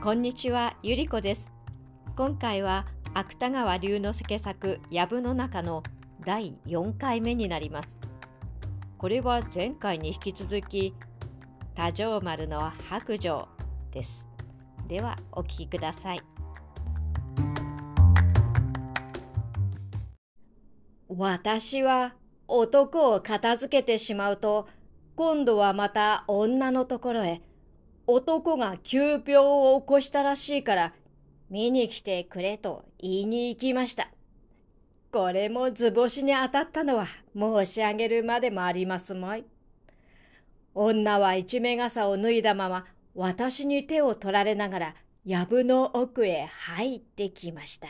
こんにちは、ゆりこです。今回は芥川龍之介作「藪の中」の第4回目になります。これは前回に引き続き「多条丸の白状」です。ではお聞きください。私は男を片付けてしまうと今度はまた女のところへ男が急病を起こしたらしいから見に来てくれと言いに行きました。これも図星に当たったのは申し上げるまでもありますまい。女は一目傘を脱いだまま私に手を取られながら藪の奥へ入ってきました。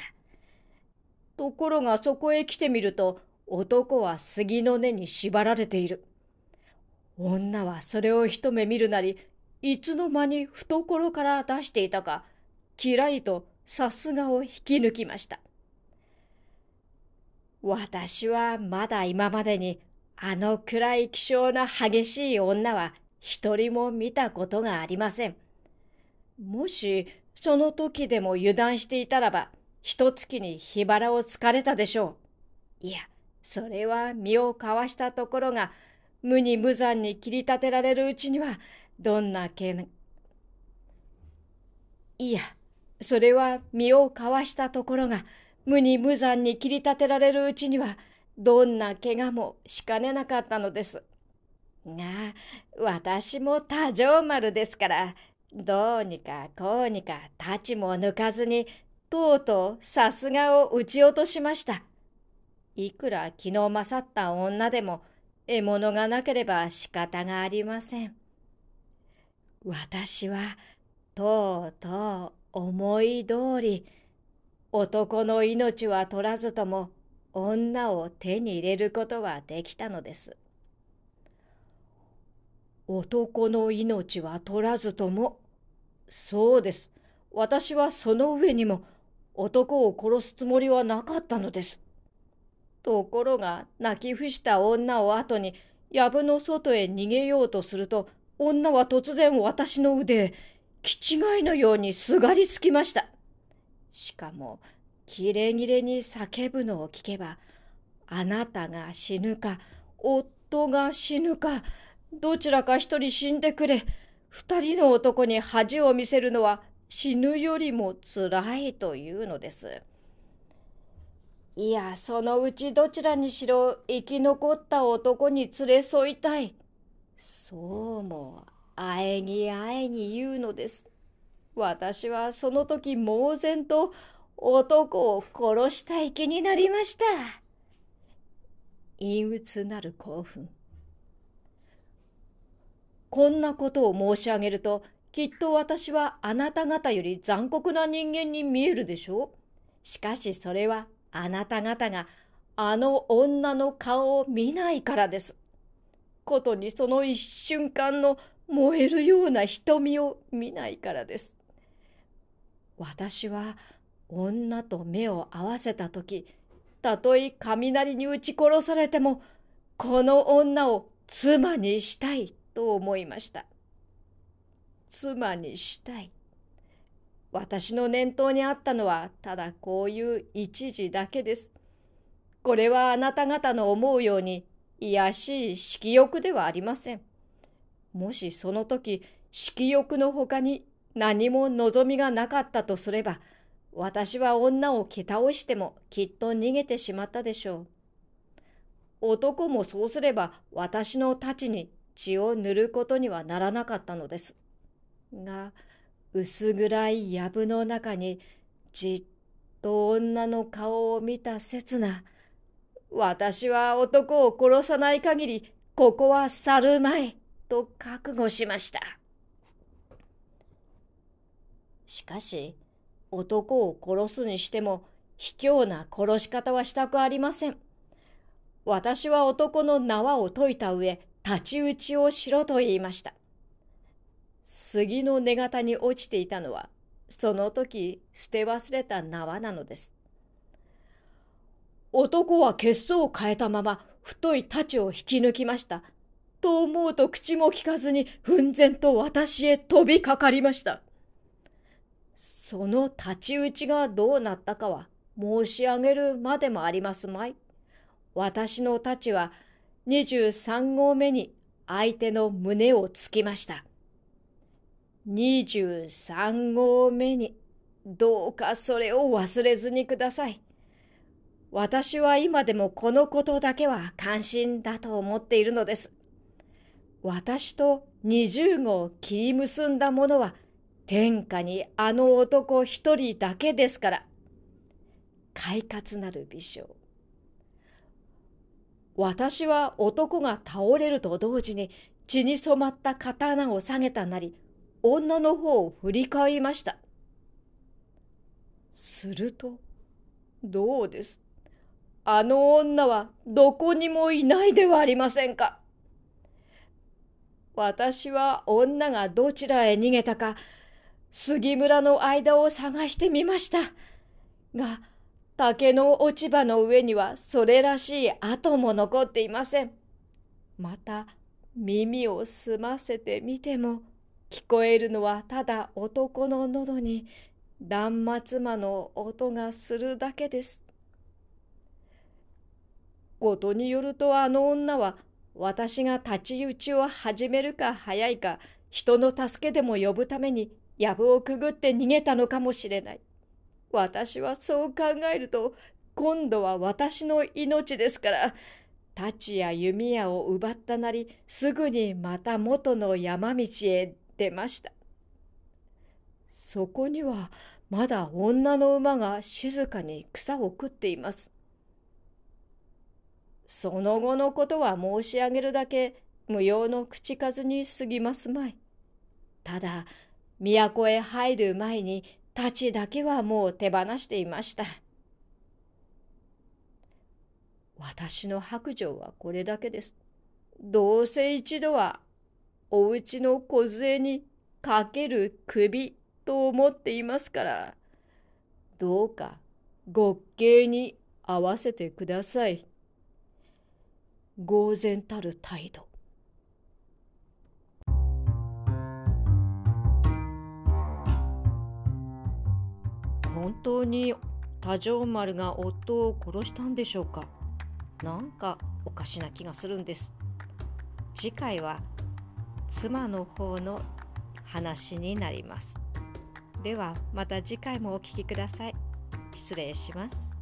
ところがそこへ来てみると男は杉の根に縛られている。女はそれを一目見るなりいつの間に懐から出していたか、きらりとさすがを引き抜きました。私はまだ今までにあの暗い気性な激しい女は一人も見たことがありません。もしその時でも油断していたらば、一月に火腹を突かれたでしょう。いや、それは身をかわしたところが、無に無残に切り立てられるうちには、どんなけいや、それは身をかわしたところが、無に無残に切り立てられるうちには、どんな怪我もしかねなかったのです。が、私も多条丸ですから、どうにかこうにか太刀も抜かずに、とうとうさすがを撃ち落としました。いくら気の勝った女でも、獲物がなければ仕方がありません。私はとうとう思い通り男の命は取らずとも女を手に入れることはできたのです。男の命は取らずともそうです私はその上にも男を殺すつもりはなかったのです。ところが泣き伏した女を後に藪の外へ逃げようとすると女は突然私の腕、気違いのようにすがりつきました。しかも、キレキレに叫ぶのを聞けば、あなたが死ぬか、夫が死ぬか、どちらか一人死んでくれ。二人の男に恥を見せるのは死ぬよりもつらいというのです。いや、そのうちどちらにしろ生き残った男に連れ添いたい。そうもあえぎあえぎ言うのです。私はその時猛然と男を殺したい気になりました。陰鬱なる興奮。こんなことを申し上げると、きっと私はあなた方より残酷な人間に見えるでしょう。しかしそれはあなた方があの女の顔を見ないからです。ことにその一瞬間の燃えるような瞳を見ないからです。私は女と目を合わせた時たとえ雷に撃ち殺されてもこの女を妻にしたいと思いました。妻にしたい。私の念頭にあったのはただこういう一時だけです。これはあなた方の思うように卑しい色欲ではありません。もしその時色欲のほかに何も望みがなかったとすれば私は女を蹴倒してもきっと逃げてしまったでしょう。男もそうすれば私の太刀に血を塗ることにはならなかったのです。が薄暗い藪の中にじっと女の顔を見た刹那私は男を殺さない限り、ここは去るまい、と覚悟しました。しかし、男を殺すにしても、卑怯な殺し方はしたくありません。私は男の縄を解いた上、太刀打ちをしろと言いました。杉の根型に落ちていたのは、その時捨て忘れた縄なのです。男は血相を変えたまま太い太刀を引き抜きました。と思うと口も聞かずに奮然と私へ飛びかかりました。その太刀打ちがどうなったかは申し上げるまでもありますまい。私の太刀は23号目に相手の胸をつきました。23号目にどうかそれを忘れずにください。私は今でもこのことだけは関心だと思っているのです。私と20号を切り結んだものは天下にあの男一人だけですから。快活なる美少。私は男が倒れると同時に血に染まった刀を下げたなり、女の方を振り返りました。すると、どうです？あの女はどこにもいないではありませんか。私は女がどちらへ逃げたか、杉村の間を探してみました。が、竹の落ち葉の上にはそれらしい跡も残っていません。また、耳を澄ませてみても、聞こえるのはただ男の喉に断末魔の音がするだけです。ことによるとあの女は私が太刀打ちを始めるか早いか人の助けでも呼ぶために藪をくぐって逃げたのかもしれない。私はそう考えると今度は私の命ですから太刀や弓矢を奪ったなりすぐにまた元の山道へ出ました。そこにはまだ女の馬が静かに草を食っています。その後のことは申し上げるだけ無用の口数に過ぎますまい。ただ、都へ入る前に太刀だけはもう手放していました。私の白状はこれだけです。どうせ一度はお家の梢にかける首と思っていますから、どうか極刑に合わせてください。呆然たる態度。本当に多条丸が夫を殺したんでしょうかなんかおかしな気がするんです。次回は妻の方の話になります。ではまた次回もお聴きください。失礼します。